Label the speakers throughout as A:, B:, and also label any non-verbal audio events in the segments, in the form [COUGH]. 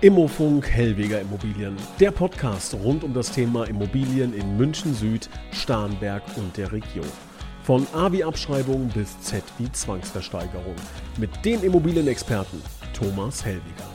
A: Immofunk Hellweger Immobilien, der Podcast rund um das Thema Immobilien in München Süd, Starnberg und der Region. Von A wie Abschreibung bis Z wie Zwangsversteigerung. Mit dem Immobilienexperten Thomas Hellweger.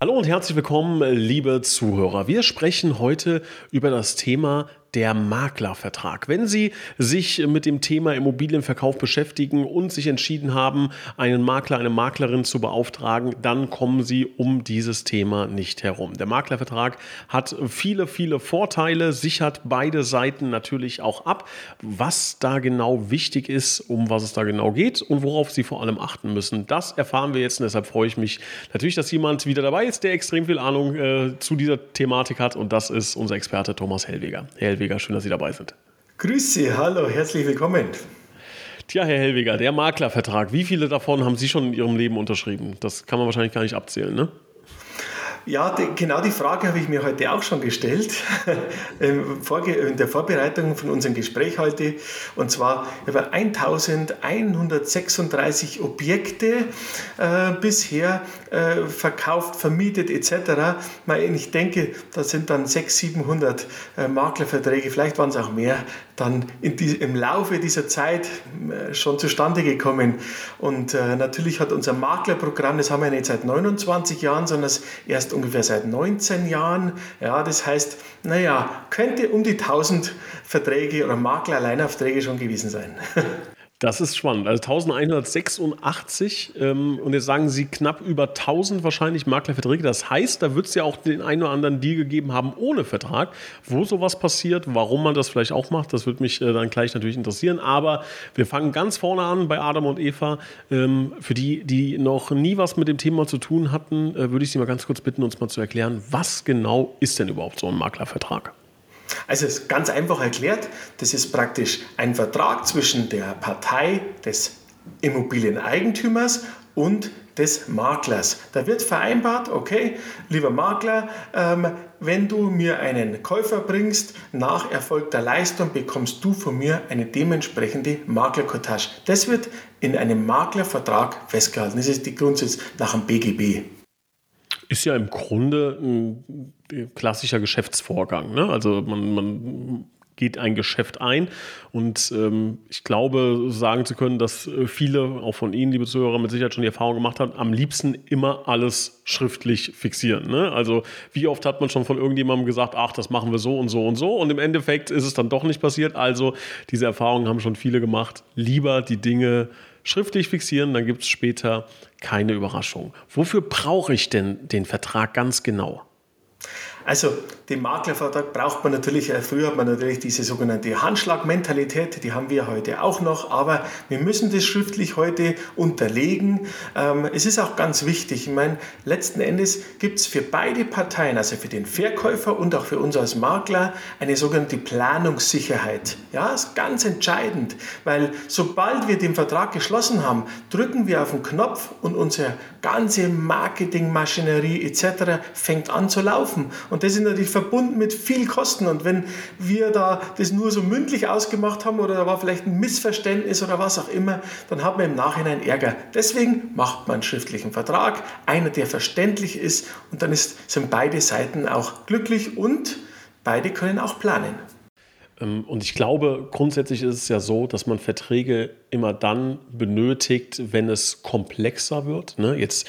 A: Hallo und herzlich willkommen, liebe Zuhörer. Wir sprechen heute über das Thema der Maklervertrag. Wenn Sie sich mit dem Thema Immobilienverkauf beschäftigen und sich entschieden haben, einen Makler, eine Maklerin zu beauftragen, dann kommen Sie um dieses Thema nicht herum. Der Maklervertrag hat viele, viele Vorteile, sichert beide Seiten natürlich auch ab. Was da genau wichtig ist, um was es da genau geht und worauf Sie vor allem achten müssen, das erfahren wir jetzt und deshalb freue ich mich natürlich, dass jemand wieder dabei ist, der extrem viel Ahnung äh, zu dieser Thematik hat und das ist unser Experte Thomas Hellweger. Hellweger Hellweger, schön, dass Sie dabei sind.
B: Grüß Sie, hallo, herzlich willkommen.
A: Tja, Herr Hellweger, der Maklervertrag, wie viele davon haben Sie schon in Ihrem Leben unterschrieben? Das kann man wahrscheinlich gar nicht abzählen, ne?
B: Ja, die, genau die Frage habe ich mir heute auch schon gestellt, [LAUGHS] in der Vorbereitung von unserem Gespräch heute. Und zwar über 1136 Objekte äh, bisher äh, verkauft, vermietet etc. Ich denke, da sind dann 600, 700 äh, Maklerverträge, vielleicht waren es auch mehr, dann die, im Laufe dieser Zeit äh, schon zustande gekommen. Und äh, natürlich hat unser Maklerprogramm, das haben wir nicht seit 29 Jahren, sondern erst ungefähr seit 19 Jahren. Ja, das heißt, naja, könnte um die 1000 Verträge oder Makler-Alleinaufträge schon gewesen sein. [LAUGHS]
A: Das ist spannend. Also 1186 ähm, und jetzt sagen Sie knapp über 1000 wahrscheinlich Maklerverträge. Das heißt, da wird es ja auch den einen oder anderen Deal gegeben haben ohne Vertrag. Wo sowas passiert, warum man das vielleicht auch macht, das würde mich äh, dann gleich natürlich interessieren. Aber wir fangen ganz vorne an bei Adam und Eva. Ähm, für die, die noch nie was mit dem Thema zu tun hatten, äh, würde ich Sie mal ganz kurz bitten, uns mal zu erklären, was genau ist denn überhaupt so ein Maklervertrag?
B: Also ist ganz einfach erklärt, das ist praktisch ein Vertrag zwischen der Partei des Immobilieneigentümers und des Maklers. Da wird vereinbart, okay, lieber Makler, ähm, wenn du mir einen Käufer bringst, nach erfolgter Leistung bekommst du von mir eine dementsprechende Maklerkotage. Das wird in einem Maklervertrag festgehalten. Das ist die Grundsatz nach dem BGB.
A: Ist ja im Grunde ein klassischer Geschäftsvorgang. Ne? Also man, man geht ein Geschäft ein. Und ähm, ich glaube, sagen zu können, dass viele, auch von Ihnen, liebe Zuhörer, mit Sicherheit schon die Erfahrung gemacht haben, am liebsten immer alles schriftlich fixieren. Ne? Also wie oft hat man schon von irgendjemandem gesagt, ach, das machen wir so und so und so. Und im Endeffekt ist es dann doch nicht passiert. Also diese Erfahrungen haben schon viele gemacht. Lieber die Dinge schriftlich fixieren, dann gibt es später keine Überraschung. Wofür brauche ich denn den Vertrag ganz genau?
B: Also den Maklervertrag braucht man natürlich, äh, früher hat man natürlich diese sogenannte Handschlagmentalität, die haben wir heute auch noch, aber wir müssen das schriftlich heute unterlegen. Ähm, es ist auch ganz wichtig, ich meine, letzten Endes gibt es für beide Parteien, also für den Verkäufer und auch für uns als Makler, eine sogenannte Planungssicherheit. Ja, ist ganz entscheidend, weil sobald wir den Vertrag geschlossen haben, drücken wir auf den Knopf und unsere ganze Marketingmaschinerie etc. fängt an zu laufen. Und das ist natürlich verbunden mit viel Kosten. Und wenn wir da das nur so mündlich ausgemacht haben oder da war vielleicht ein Missverständnis oder was auch immer, dann hat man im Nachhinein Ärger. Deswegen macht man einen schriftlichen Vertrag, einer, der verständlich ist und dann ist, sind beide Seiten auch glücklich und beide können auch planen.
A: Ähm, und ich glaube, grundsätzlich ist es ja so, dass man Verträge immer dann benötigt, wenn es komplexer wird. Ne? Jetzt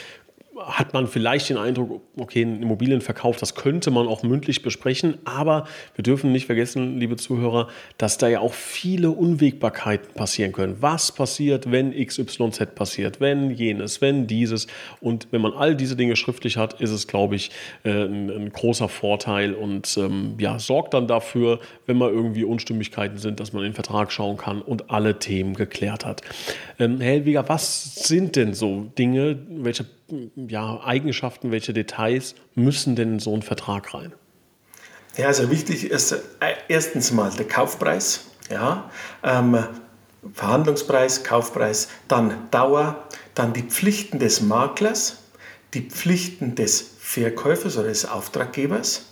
A: hat man vielleicht den Eindruck, okay, ein Immobilienverkauf, das könnte man auch mündlich besprechen, aber wir dürfen nicht vergessen, liebe Zuhörer, dass da ja auch viele Unwägbarkeiten passieren können. Was passiert, wenn XYZ passiert, wenn jenes, wenn dieses und wenn man all diese Dinge schriftlich hat, ist es, glaube ich, äh, ein, ein großer Vorteil und ähm, ja, sorgt dann dafür, wenn mal irgendwie Unstimmigkeiten sind, dass man in den Vertrag schauen kann und alle Themen geklärt hat. Ähm, Herr Helwiger, was sind denn so Dinge, welche ja, Eigenschaften, welche Details müssen denn in so einen Vertrag rein?
B: Ja, also wichtig ist äh, erstens mal der Kaufpreis, ja, ähm, Verhandlungspreis, Kaufpreis, dann Dauer, dann die Pflichten des Maklers, die Pflichten des Verkäufers oder des Auftraggebers,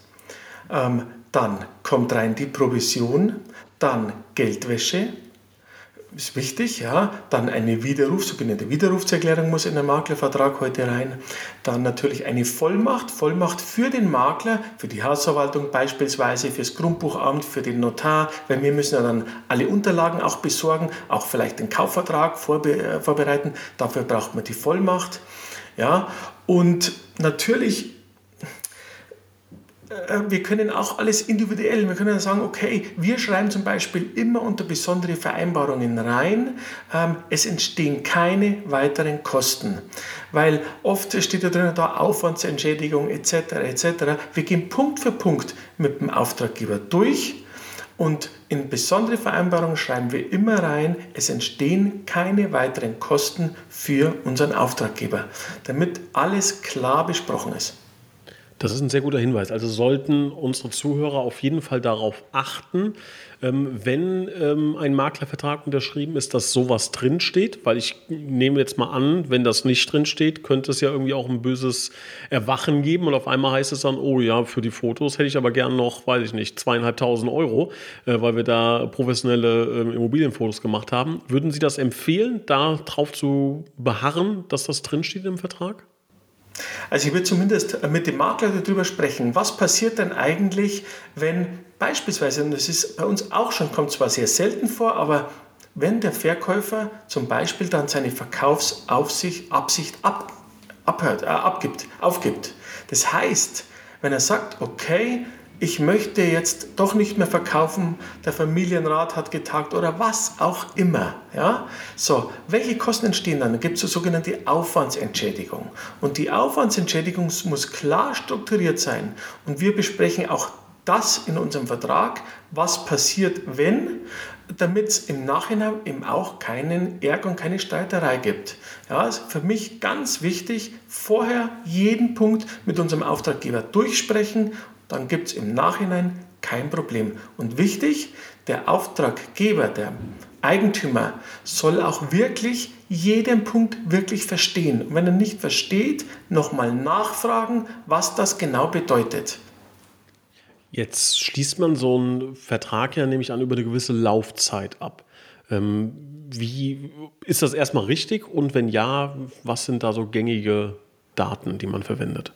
B: ähm, dann kommt rein die Provision, dann Geldwäsche, ist wichtig, ja. Dann eine Widerruf, sogenannte Widerrufserklärung muss in den Maklervertrag heute rein. Dann natürlich eine Vollmacht, Vollmacht für den Makler, für die Hausverwaltung beispielsweise, fürs Grundbuchamt, für den Notar, weil wir müssen ja dann alle Unterlagen auch besorgen, auch vielleicht den Kaufvertrag vorbe äh, vorbereiten. Dafür braucht man die Vollmacht, ja. Und natürlich wir können auch alles individuell, wir können sagen, okay, wir schreiben zum Beispiel immer unter besondere Vereinbarungen rein, ähm, es entstehen keine weiteren Kosten, weil oft steht da drin da Aufwandsentschädigung etc. etc. Wir gehen Punkt für Punkt mit dem Auftraggeber durch und in besondere Vereinbarungen schreiben wir immer rein, es entstehen keine weiteren Kosten für unseren Auftraggeber, damit alles klar besprochen ist.
A: Das ist ein sehr guter Hinweis. Also sollten unsere Zuhörer auf jeden Fall darauf achten, ähm, wenn ähm, ein Maklervertrag unterschrieben ist, dass sowas drinsteht. Weil ich nehme jetzt mal an, wenn das nicht drinsteht, könnte es ja irgendwie auch ein böses Erwachen geben und auf einmal heißt es dann, oh ja, für die Fotos hätte ich aber gern noch, weiß ich nicht, zweieinhalbtausend Euro, äh, weil wir da professionelle äh, Immobilienfotos gemacht haben. Würden Sie das empfehlen, darauf zu beharren, dass das drinsteht im Vertrag?
B: Also ich würde zumindest mit dem Makler darüber sprechen, was passiert denn eigentlich, wenn beispielsweise, und das ist bei uns auch schon, kommt zwar sehr selten vor, aber wenn der Verkäufer zum Beispiel dann seine Verkaufsabsicht ab, abhört, äh, abgibt, aufgibt. Das heißt, wenn er sagt, okay, ich möchte jetzt doch nicht mehr verkaufen, der Familienrat hat getagt oder was auch immer. Ja? So, welche Kosten entstehen dann? Dann gibt es so sogenannte Aufwandsentschädigung. Und die Aufwandsentschädigung muss klar strukturiert sein. Und wir besprechen auch das in unserem Vertrag, was passiert, wenn, damit es im Nachhinein eben auch keinen Ärger und keine Streiterei gibt. Ja, ist für mich ganz wichtig, vorher jeden Punkt mit unserem Auftraggeber durchsprechen dann gibt es im Nachhinein kein Problem. Und wichtig, der Auftraggeber, der Eigentümer soll auch wirklich jeden Punkt wirklich verstehen. Und wenn er nicht versteht, nochmal nachfragen, was das genau bedeutet.
A: Jetzt schließt man so einen Vertrag ja nämlich an über eine gewisse Laufzeit ab. Ähm, wie ist das erstmal richtig? Und wenn ja, was sind da so gängige Daten, die man verwendet?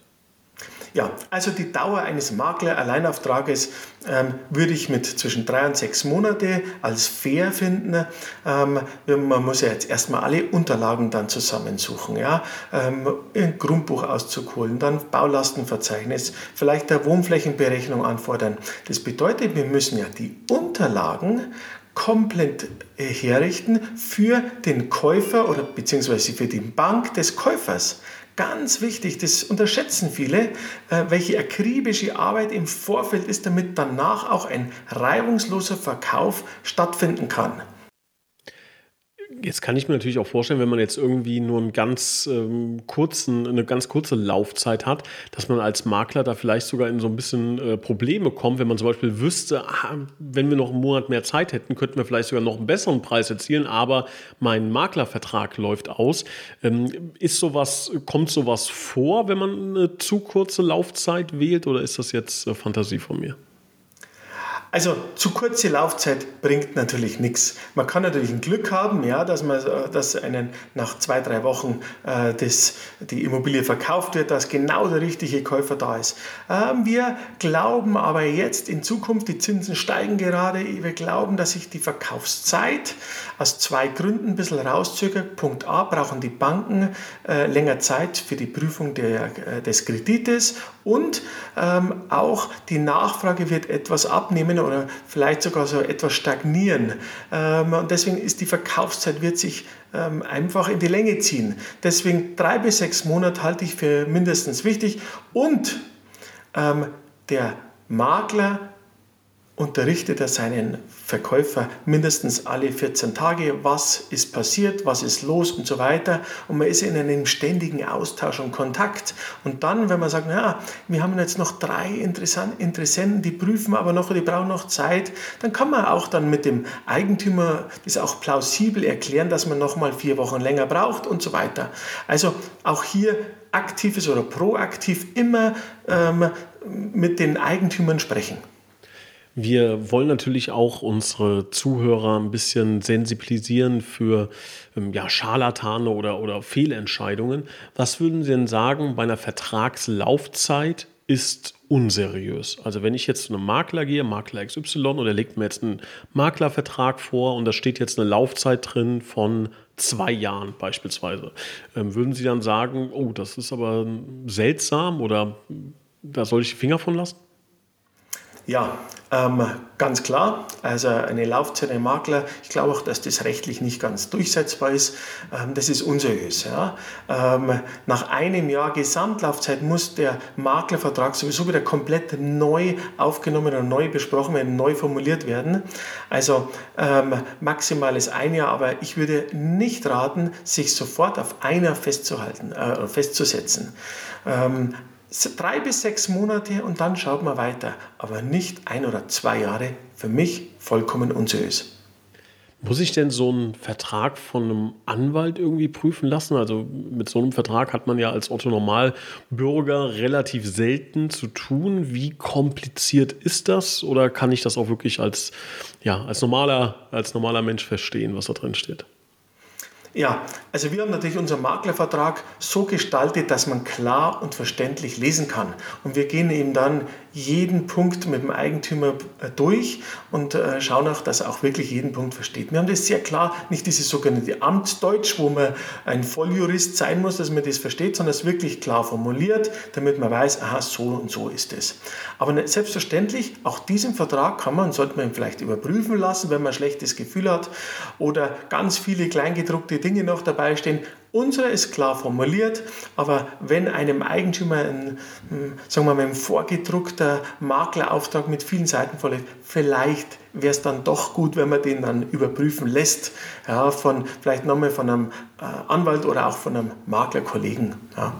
B: Ja, also die Dauer eines Makler-Alleinauftrages ähm, würde ich mit zwischen drei und sechs Monate als fair finden. Ähm, man muss ja jetzt erstmal alle Unterlagen dann zusammensuchen, ja, ähm, ein Grundbuchauszug holen, dann Baulastenverzeichnis, vielleicht der Wohnflächenberechnung anfordern. Das bedeutet, wir müssen ja die Unterlagen komplett äh, herrichten für den Käufer oder beziehungsweise für die Bank des Käufers. Ganz wichtig, das unterschätzen viele, äh, welche akribische Arbeit im Vorfeld ist, damit danach auch ein reibungsloser Verkauf stattfinden kann.
A: Jetzt kann ich mir natürlich auch vorstellen, wenn man jetzt irgendwie nur einen ganz ähm, kurzen, eine ganz kurze Laufzeit hat, dass man als Makler da vielleicht sogar in so ein bisschen äh, Probleme kommt, wenn man zum Beispiel wüsste, ah, wenn wir noch einen Monat mehr Zeit hätten, könnten wir vielleicht sogar noch einen besseren Preis erzielen, aber mein Maklervertrag läuft aus. Ähm, ist sowas, kommt sowas vor, wenn man eine zu kurze Laufzeit wählt oder ist das jetzt äh, Fantasie von mir?
B: Also zu kurze Laufzeit bringt natürlich nichts. Man kann natürlich ein Glück haben, ja, dass, man, dass einen nach zwei, drei Wochen äh, das, die Immobilie verkauft wird, dass genau der richtige Käufer da ist. Ähm, wir glauben aber jetzt in Zukunft, die Zinsen steigen gerade, wir glauben, dass sich die Verkaufszeit aus zwei Gründen ein bisschen rauszögert. Punkt A, brauchen die Banken äh, länger Zeit für die Prüfung der, äh, des Kredites und ähm, auch die Nachfrage wird etwas abnehmen oder vielleicht sogar so etwas stagnieren. Ähm, und deswegen ist die Verkaufszeit wird sich ähm, einfach in die Länge ziehen. Deswegen drei bis sechs Monate halte ich für mindestens wichtig. Und ähm, der Makler unterrichtet er seinen Verkäufer mindestens alle 14 Tage, was ist passiert, was ist los und so weiter. Und man ist in einem ständigen Austausch und Kontakt. Und dann, wenn man sagt, ja, wir haben jetzt noch drei Interessenten, die prüfen aber noch, die brauchen noch Zeit, dann kann man auch dann mit dem Eigentümer das auch plausibel erklären, dass man noch mal vier Wochen länger braucht und so weiter. Also auch hier aktives oder proaktiv immer ähm, mit den Eigentümern sprechen.
A: Wir wollen natürlich auch unsere Zuhörer ein bisschen sensibilisieren für ähm, ja, Scharlatane oder, oder Fehlentscheidungen. Was würden Sie denn sagen bei einer Vertragslaufzeit ist unseriös. Also wenn ich jetzt zu einem Makler gehe, Makler XY, und er legt mir jetzt einen Maklervertrag vor und da steht jetzt eine Laufzeit drin von zwei Jahren beispielsweise, ähm, würden Sie dann sagen, oh, das ist aber seltsam oder da soll ich die Finger von lassen?
B: Ja, ähm, ganz klar. Also eine Laufzeit Makler, ich glaube auch, dass das rechtlich nicht ganz durchsetzbar ist. Ähm, das ist unseriös. Ja. Ähm, nach einem Jahr Gesamtlaufzeit muss der Maklervertrag sowieso wieder komplett neu aufgenommen und neu besprochen werden, neu formuliert werden. Also ähm, maximal ist ein Jahr, aber ich würde nicht raten, sich sofort auf ein Jahr festzuhalten, äh, festzusetzen. Drei bis sechs Monate und dann schaut man weiter. Aber nicht ein oder zwei Jahre. Für mich vollkommen unseriös.
A: Muss ich denn so einen Vertrag von einem Anwalt irgendwie prüfen lassen? Also mit so einem Vertrag hat man ja als Otto Normalbürger relativ selten zu tun. Wie kompliziert ist das? Oder kann ich das auch wirklich als, ja, als, normaler, als normaler Mensch verstehen, was da drin steht?
B: Ja, also wir haben natürlich unseren Maklervertrag so gestaltet, dass man klar und verständlich lesen kann. Und wir gehen eben dann jeden Punkt mit dem Eigentümer äh, durch und äh, schauen auch, dass er auch wirklich jeden Punkt versteht. Wir haben das sehr klar, nicht dieses sogenannte Amtsdeutsch, wo man ein Volljurist sein muss, dass man das versteht, sondern es wirklich klar formuliert, damit man weiß, aha, so und so ist es. Aber ne, selbstverständlich, auch diesen Vertrag kann man, sollte man ihn vielleicht überprüfen lassen, wenn man ein schlechtes Gefühl hat oder ganz viele kleingedruckte Dinge noch dabei stehen. Unsere ist klar formuliert, aber wenn einem Eigentümer ein, hm, sagen wir mal, ein vorgedruckter Maklerauftrag mit vielen Seiten vorliegt, vielleicht wäre es dann doch gut, wenn man den dann überprüfen lässt, ja, von, vielleicht nochmal von einem äh, Anwalt oder auch von einem Maklerkollegen. Ja.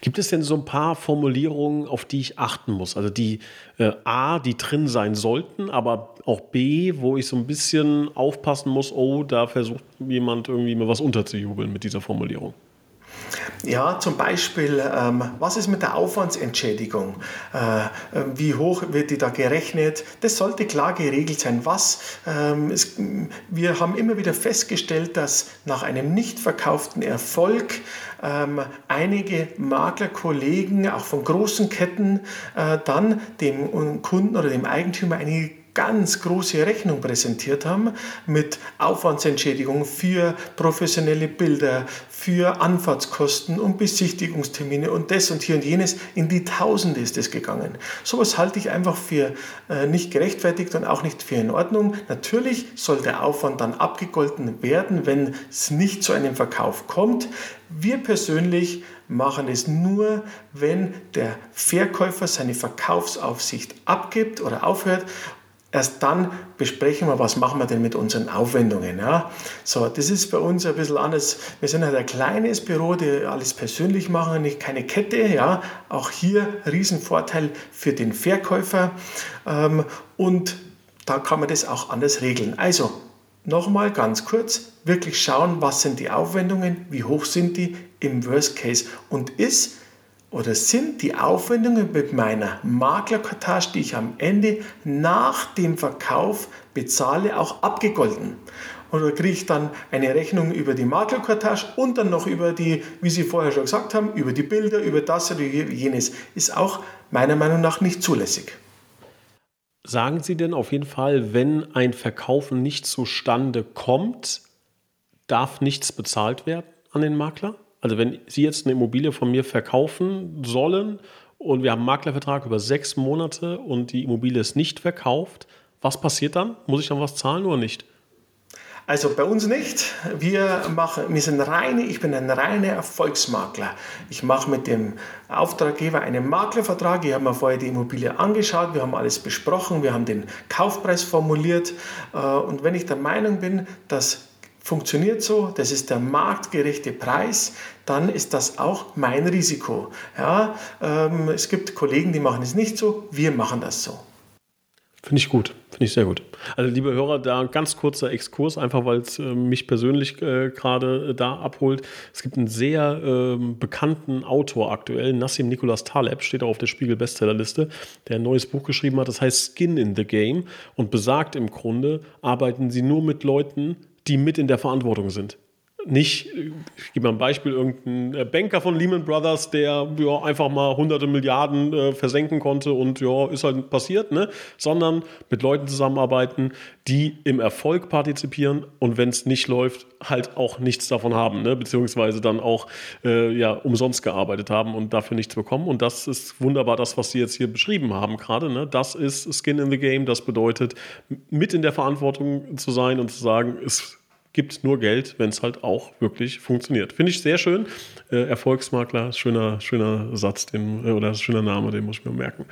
A: Gibt es denn so ein paar Formulierungen, auf die ich achten muss? Also die äh, A, die drin sein sollten, aber auch B, wo ich so ein bisschen aufpassen muss, oh, da versucht jemand irgendwie mir was unterzujubeln mit dieser Formulierung.
B: Ja, zum Beispiel, ähm, was ist mit der Aufwandsentschädigung? Äh, äh, wie hoch wird die da gerechnet? Das sollte klar geregelt sein. Was? Ähm, es, wir haben immer wieder festgestellt, dass nach einem nicht verkauften Erfolg ähm, einige Maklerkollegen, auch von großen Ketten, äh, dann dem Kunden oder dem Eigentümer eine ganz große Rechnung präsentiert haben mit Aufwandsentschädigung für professionelle Bilder, für Anfahrtskosten und Besichtigungstermine und das und hier und jenes. In die Tausende ist es gegangen. Sowas halte ich einfach für äh, nicht gerechtfertigt und auch nicht für in Ordnung. Natürlich soll der Aufwand dann abgegolten werden, wenn es nicht zu einem Verkauf kommt. Wir persönlich machen es nur, wenn der Verkäufer seine Verkaufsaufsicht abgibt oder aufhört Erst dann besprechen wir, was machen wir denn mit unseren Aufwendungen. Ja? So, das ist bei uns ein bisschen anders. Wir sind halt ein kleines Büro, die alles persönlich machen, nicht keine Kette. Ja? Auch hier Riesenvorteil für den Verkäufer. Ähm, und da kann man das auch anders regeln. Also, nochmal ganz kurz, wirklich schauen, was sind die Aufwendungen, wie hoch sind die im Worst Case und ist oder sind die Aufwendungen mit meiner Maklerkartage, die ich am Ende nach dem Verkauf bezahle, auch abgegolten? Oder kriege ich dann eine Rechnung über die Maklerkartage und dann noch über die, wie Sie vorher schon gesagt haben, über die Bilder, über das oder jenes? Ist auch meiner Meinung nach nicht zulässig.
A: Sagen Sie denn auf jeden Fall, wenn ein Verkaufen nicht zustande kommt, darf nichts bezahlt werden an den Makler? Also wenn Sie jetzt eine Immobilie von mir verkaufen sollen und wir haben einen Maklervertrag über sechs Monate und die Immobilie ist nicht verkauft, was passiert dann? Muss ich dann was zahlen oder nicht?
B: Also bei uns nicht. Wir machen, wir sind reine, ich bin ein reiner Erfolgsmakler. Ich mache mit dem Auftraggeber einen Maklervertrag. Ich habe mir vorher die Immobilie angeschaut, wir haben alles besprochen, wir haben den Kaufpreis formuliert. Äh, und wenn ich der Meinung bin, dass funktioniert so, das ist der marktgerechte Preis, dann ist das auch mein Risiko. Ja, ähm, es gibt Kollegen, die machen es nicht so, wir machen das so.
A: Finde ich gut, finde ich sehr gut. Also liebe Hörer, da ganz kurzer Exkurs, einfach weil es äh, mich persönlich äh, gerade äh, da abholt. Es gibt einen sehr ähm, bekannten Autor aktuell, Nassim Nicholas Taleb, steht auch auf der Spiegel Bestsellerliste, der ein neues Buch geschrieben hat, das heißt Skin in the Game und besagt im Grunde, arbeiten Sie nur mit Leuten, die mit in der Verantwortung sind nicht, ich gebe mal ein Beispiel, irgendein äh, Banker von Lehman Brothers, der ja, einfach mal hunderte Milliarden äh, versenken konnte und ja, ist halt passiert, ne? sondern mit Leuten zusammenarbeiten, die im Erfolg partizipieren und wenn es nicht läuft, halt auch nichts davon haben, ne? beziehungsweise dann auch äh, ja, umsonst gearbeitet haben und dafür nichts bekommen. Und das ist wunderbar, das, was Sie jetzt hier beschrieben haben gerade. Ne? Das ist Skin in the Game, das bedeutet, mit in der Verantwortung zu sein und zu sagen, es gibt nur Geld, wenn es halt auch wirklich funktioniert. Finde ich sehr schön. Äh, Erfolgsmakler, schöner, schöner Satz, den, äh, oder schöner Name, den muss ich mir merken.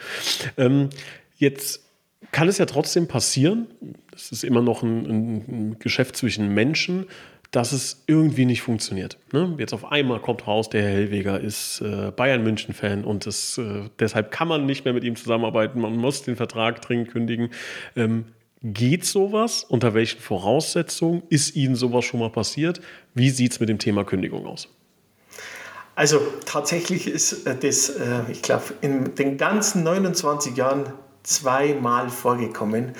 A: Ähm, jetzt kann es ja trotzdem passieren, das ist immer noch ein, ein Geschäft zwischen Menschen, dass es irgendwie nicht funktioniert. Ne? Jetzt auf einmal kommt raus, der Herr Hellweger ist äh, Bayern München-Fan und das, äh, deshalb kann man nicht mehr mit ihm zusammenarbeiten. Man muss den Vertrag dringend kündigen. Ähm, Geht sowas? Unter welchen Voraussetzungen? Ist Ihnen sowas schon mal passiert? Wie sieht es mit dem Thema Kündigung aus?
B: Also tatsächlich ist äh, das, äh, ich glaube, in den ganzen 29 Jahren zweimal vorgekommen.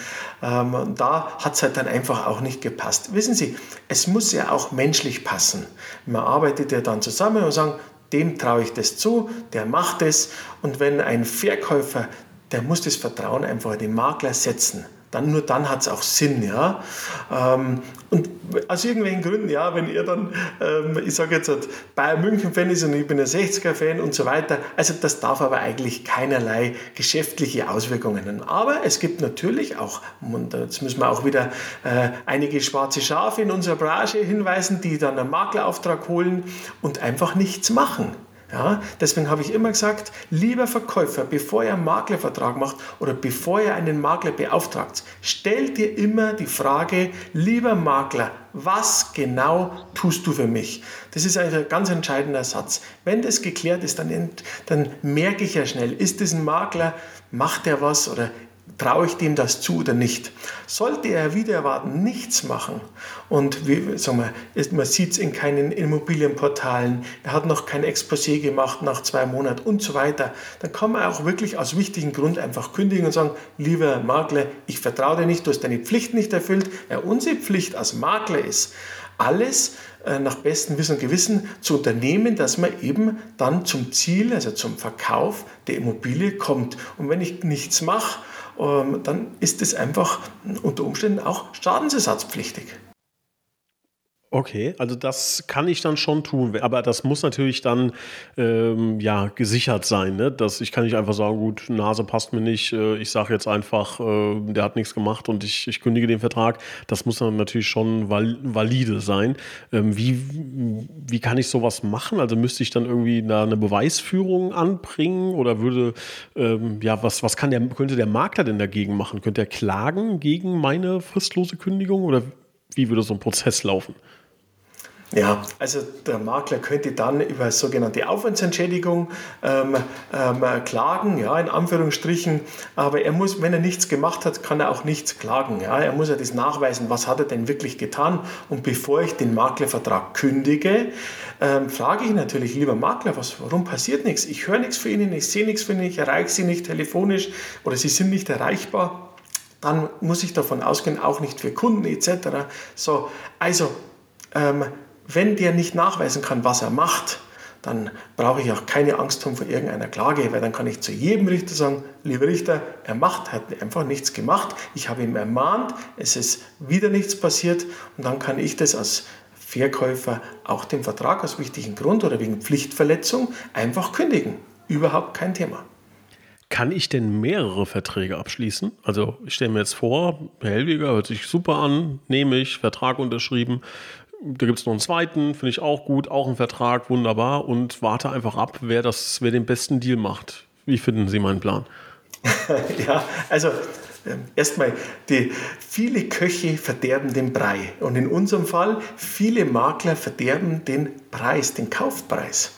B: Ähm, da hat es halt dann einfach auch nicht gepasst. Wissen Sie, es muss ja auch menschlich passen. Man arbeitet ja dann zusammen und sagt, dem traue ich das zu, der macht es. Und wenn ein Verkäufer, der muss das Vertrauen einfach dem Makler setzen dann nur dann hat es auch Sinn. Ja? Ähm, und aus irgendwelchen Gründen, ja, wenn ihr dann, ähm, ich sage jetzt, Bayern München-Fan ist und ich bin ein 60er-Fan und so weiter, also das darf aber eigentlich keinerlei geschäftliche Auswirkungen haben. Aber es gibt natürlich auch, und jetzt müssen wir auch wieder äh, einige schwarze Schafe in unserer Branche hinweisen, die dann einen Maklerauftrag holen und einfach nichts machen. Ja, deswegen habe ich immer gesagt, lieber Verkäufer, bevor ihr einen Maklervertrag macht oder bevor ihr einen Makler beauftragt, stellt dir immer die Frage, lieber Makler, was genau tust du für mich? Das ist ein ganz entscheidender Satz. Wenn das geklärt ist, dann, dann merke ich ja schnell, ist das ein Makler, macht er was oder traue ich dem das zu oder nicht. Sollte er wieder erwarten nichts machen und wie, sagen wir, man sieht es in keinen Immobilienportalen, er hat noch kein Exposé gemacht nach zwei Monaten und so weiter, dann kann man auch wirklich aus wichtigen Grund einfach kündigen und sagen, lieber Makler, ich vertraue dir nicht, du hast deine Pflicht nicht erfüllt. Ja, unsere Pflicht als Makler ist, alles äh, nach bestem Wissen und Gewissen zu unternehmen, dass man eben dann zum Ziel, also zum Verkauf der Immobilie kommt. Und wenn ich nichts mache, dann ist es einfach unter Umständen auch schadensersatzpflichtig.
A: Okay, also das kann ich dann schon tun, aber das muss natürlich dann ähm, ja gesichert sein. Ne? Dass ich kann nicht einfach sagen, gut, Nase passt mir nicht, äh, ich sage jetzt einfach, äh, der hat nichts gemacht und ich, ich kündige den Vertrag. Das muss dann natürlich schon val valide sein. Ähm, wie, wie kann ich sowas machen? Also müsste ich dann irgendwie da eine Beweisführung anbringen oder würde ähm, ja was was kann der könnte der Makler denn dagegen machen? Könnte er klagen gegen meine fristlose Kündigung oder wie würde so ein Prozess laufen?
B: Ja, also der Makler könnte dann über sogenannte Aufwandsentschädigung ähm, ähm, klagen, ja, in Anführungsstrichen. Aber er muss, wenn er nichts gemacht hat, kann er auch nichts klagen. Ja. Er muss ja das nachweisen, was hat er denn wirklich getan. Und bevor ich den Maklervertrag kündige, ähm, frage ich natürlich, lieber Makler, was, warum passiert nichts? Ich höre nichts von Ihnen, ich sehe nichts von Ihnen, ich erreiche Sie nicht telefonisch oder Sie sind nicht erreichbar. Dann muss ich davon ausgehen, auch nicht für Kunden etc. So, also ähm, wenn der nicht nachweisen kann, was er macht, dann brauche ich auch keine Angst haben vor irgendeiner Klage, weil dann kann ich zu jedem Richter sagen, lieber Richter, er macht, hat einfach nichts gemacht, ich habe ihn ermahnt, es ist wieder nichts passiert und dann kann ich das als Verkäufer auch den Vertrag aus wichtigen Grund oder wegen Pflichtverletzung einfach kündigen. Überhaupt kein Thema.
A: Kann ich denn mehrere Verträge abschließen? Also ich stelle mir jetzt vor, Hellweger hört sich super an, nehme ich, Vertrag unterschrieben, da gibt es noch einen zweiten, finde ich auch gut, auch ein Vertrag, wunderbar. Und warte einfach ab, wer, das, wer den besten Deal macht. Wie finden Sie meinen Plan? [LAUGHS]
B: ja, also ähm, erstmal, viele Köche verderben den Brei. Und in unserem Fall, viele Makler verderben den Preis, den Kaufpreis.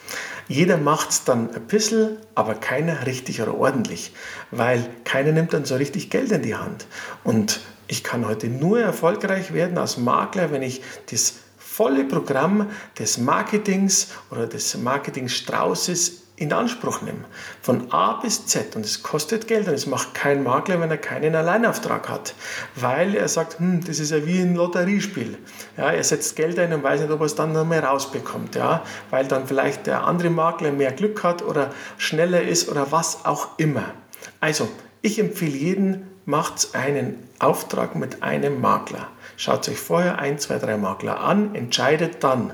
B: Jeder macht es dann ein bisschen, aber keiner richtig oder ordentlich, weil keiner nimmt dann so richtig Geld in die Hand. Und ich kann heute nur erfolgreich werden als Makler, wenn ich das volle Programm des Marketings oder des Marketingstraußes in Anspruch nehme. Von A bis Z. Und es kostet Geld und es macht kein Makler, wenn er keinen Alleinauftrag hat. Weil er sagt, hm, das ist ja wie ein Lotteriespiel. Ja, er setzt Geld ein und weiß nicht, ob er es dann noch mehr rausbekommt. Ja, weil dann vielleicht der andere Makler mehr Glück hat oder schneller ist oder was auch immer. Also, ich empfehle jeden, macht einen Auftrag mit einem Makler. Schaut euch vorher ein, zwei, drei Makler an, entscheidet dann.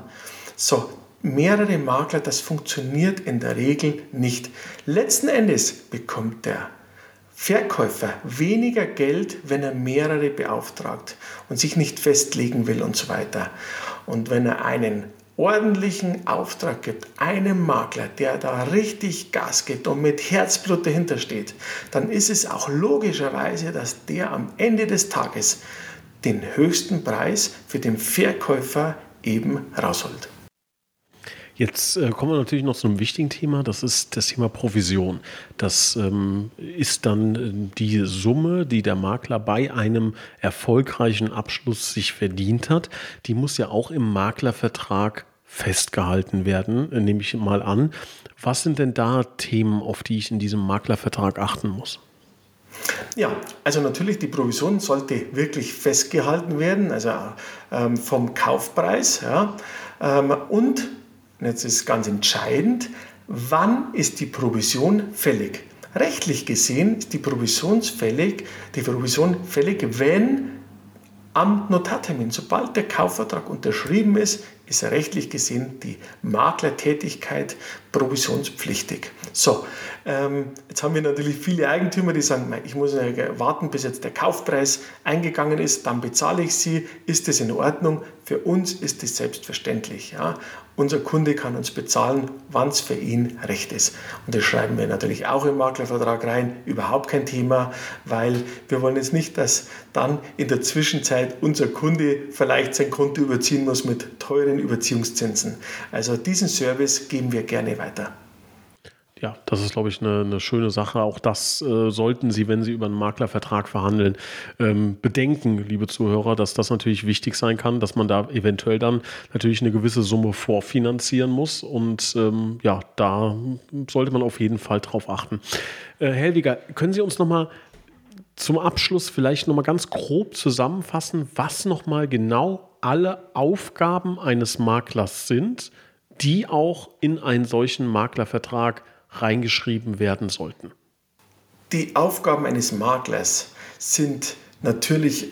B: So, mehrere Makler, das funktioniert in der Regel nicht. Letzten Endes bekommt der Verkäufer weniger Geld, wenn er mehrere beauftragt und sich nicht festlegen will und so weiter. Und wenn er einen ordentlichen Auftrag gibt, einem Makler, der da richtig Gas gibt und mit Herzblut dahinter steht, dann ist es auch logischerweise, dass der am Ende des Tages den höchsten Preis für den Verkäufer eben rausholt.
A: Jetzt äh, kommen wir natürlich noch zu einem wichtigen Thema, das ist das Thema Provision. Das ähm, ist dann äh, die Summe, die der Makler bei einem erfolgreichen Abschluss sich verdient hat. Die muss ja auch im Maklervertrag festgehalten werden, äh, nehme ich mal an. Was sind denn da Themen, auf die ich in diesem Maklervertrag achten muss?
B: Ja, also natürlich, die Provision sollte wirklich festgehalten werden, also ähm, vom Kaufpreis. Ja, ähm, und und jetzt ist ganz entscheidend, wann ist die Provision fällig? Rechtlich gesehen ist die Provision fällig, die Provision fällig, wenn am Notartermin, sobald der Kaufvertrag unterschrieben ist, ist rechtlich gesehen die Maklertätigkeit provisionspflichtig. So, ähm, jetzt haben wir natürlich viele Eigentümer, die sagen, ich muss warten, bis jetzt der Kaufpreis eingegangen ist, dann bezahle ich sie. Ist das in Ordnung? Für uns ist das selbstverständlich. Ja? Unser Kunde kann uns bezahlen, wann es für ihn recht ist. Und das schreiben wir natürlich auch im Maklervertrag rein. Überhaupt kein Thema, weil wir wollen jetzt nicht, dass dann in der Zwischenzeit unser Kunde vielleicht sein Konto überziehen muss mit teuren Überziehungszinsen. Also diesen Service geben wir gerne weiter.
A: Ja, das ist, glaube ich, eine, eine schöne Sache. Auch das äh, sollten Sie, wenn Sie über einen Maklervertrag verhandeln, ähm, bedenken, liebe Zuhörer, dass das natürlich wichtig sein kann, dass man da eventuell dann natürlich eine gewisse Summe vorfinanzieren muss. Und ähm, ja, da sollte man auf jeden Fall drauf achten. Äh, Helwiger, können Sie uns nochmal zum Abschluss vielleicht nochmal ganz grob zusammenfassen, was nochmal genau alle Aufgaben eines Maklers sind, die auch in einen solchen Maklervertrag reingeschrieben werden sollten?
B: Die Aufgaben eines Maklers sind natürlich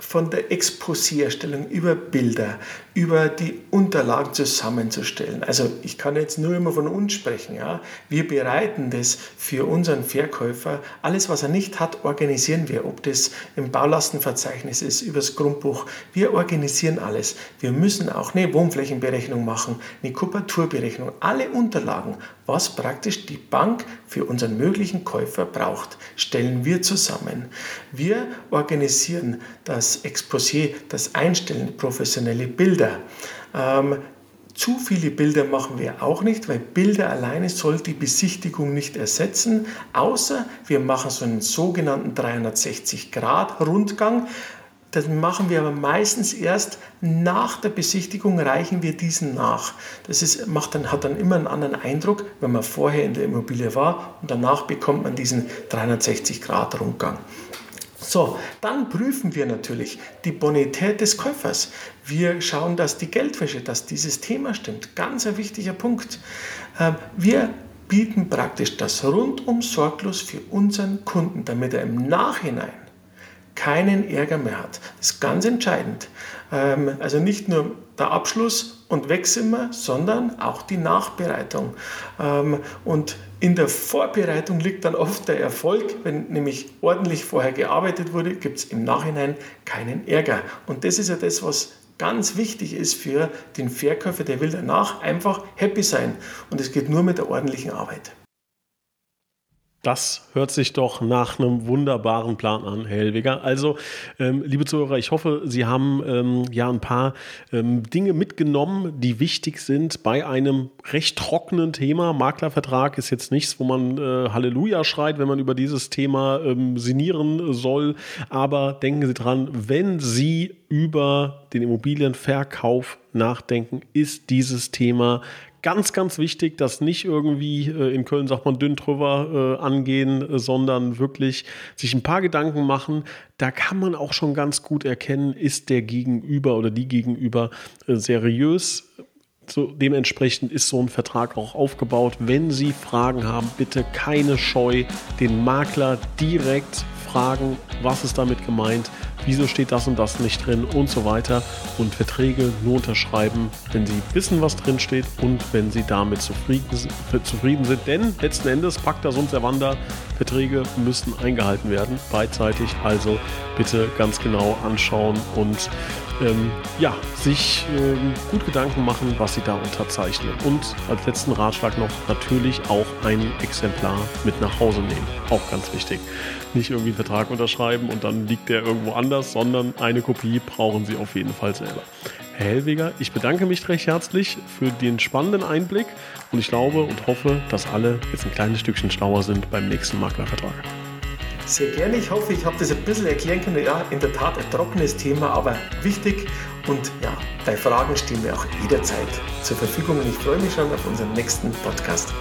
B: von der Exposierstellung über Bilder, über die Unterlagen zusammenzustellen. Also ich kann jetzt nur immer von uns sprechen. Ja? Wir bereiten das für unseren Verkäufer. Alles, was er nicht hat, organisieren wir. Ob das im Baulastenverzeichnis ist, übers Grundbuch. Wir organisieren alles. Wir müssen auch eine Wohnflächenberechnung machen, eine Kubaturberechnung. Alle Unterlagen, was praktisch die Bank für unseren möglichen Käufer braucht, stellen wir zusammen. Wir organisieren das Exposé, das Einstellen, professionelle Bilder, Bilder. Ähm, zu viele Bilder machen wir auch nicht, weil Bilder alleine soll die Besichtigung nicht ersetzen, außer wir machen so einen sogenannten 360-Grad-Rundgang. Das machen wir aber meistens erst nach der Besichtigung, reichen wir diesen nach. Das ist, macht dann, hat dann immer einen anderen Eindruck, wenn man vorher in der Immobilie war und danach bekommt man diesen 360-Grad-Rundgang. So, dann prüfen wir natürlich die Bonität des Käufers. Wir schauen, dass die Geldwäsche, dass dieses Thema stimmt. Ganz ein wichtiger Punkt. Ähm, wir bieten praktisch das rundum sorglos für unseren Kunden, damit er im Nachhinein keinen Ärger mehr hat. Das ist ganz entscheidend. Ähm, also nicht nur der Abschluss und weg sind wir, sondern auch die Nachbereitung. Ähm, und in der Vorbereitung liegt dann oft der Erfolg. Wenn nämlich ordentlich vorher gearbeitet wurde, gibt es im Nachhinein keinen Ärger. Und das ist ja das, was ganz wichtig ist für den Verkäufer. Der will danach einfach happy sein. Und es geht nur mit der ordentlichen Arbeit.
A: Das hört sich doch nach einem wunderbaren Plan an, Helwiger. Also, ähm, liebe Zuhörer, ich hoffe, Sie haben ähm, ja ein paar ähm, Dinge mitgenommen, die wichtig sind bei einem recht trockenen Thema. Maklervertrag ist jetzt nichts, wo man äh, Halleluja schreit, wenn man über dieses Thema ähm, sinnieren soll. Aber denken Sie dran, wenn Sie über den Immobilienverkauf nachdenken, ist dieses Thema ganz, ganz wichtig, dass nicht irgendwie äh, in Köln sagt man dünn drüber äh, angehen, äh, sondern wirklich sich ein paar Gedanken machen. Da kann man auch schon ganz gut erkennen, ist der Gegenüber oder die Gegenüber äh, seriös. So, dementsprechend ist so ein Vertrag auch aufgebaut. Wenn Sie Fragen haben, bitte keine Scheu, den Makler direkt fragen, was ist damit gemeint, wieso steht das und das nicht drin und so weiter. Und Verträge nur unterschreiben, wenn Sie wissen, was drin steht und wenn Sie damit zufrieden, zufrieden sind. Denn letzten Endes, Pacta sunt servanda, Verträge müssen eingehalten werden, beidseitig. Also bitte ganz genau anschauen und ähm, ja, sich ähm, gut Gedanken machen, was sie da unterzeichnen. Und als letzten Ratschlag noch natürlich auch ein Exemplar mit nach Hause nehmen. Auch ganz wichtig. Nicht irgendwie einen Vertrag unterschreiben und dann liegt der irgendwo anders, sondern eine Kopie brauchen sie auf jeden Fall selber. Herr Hellweger, ich bedanke mich recht herzlich für den spannenden Einblick und ich glaube und hoffe, dass alle jetzt ein kleines Stückchen schlauer sind beim nächsten Maklervertrag.
B: Sehr gerne. Ich hoffe, ich habe das ein bisschen erklären können. Ja, in der Tat ein trockenes Thema, aber wichtig. Und ja, bei Fragen stehen wir auch jederzeit zur Verfügung. Und ich freue mich schon auf unseren nächsten Podcast.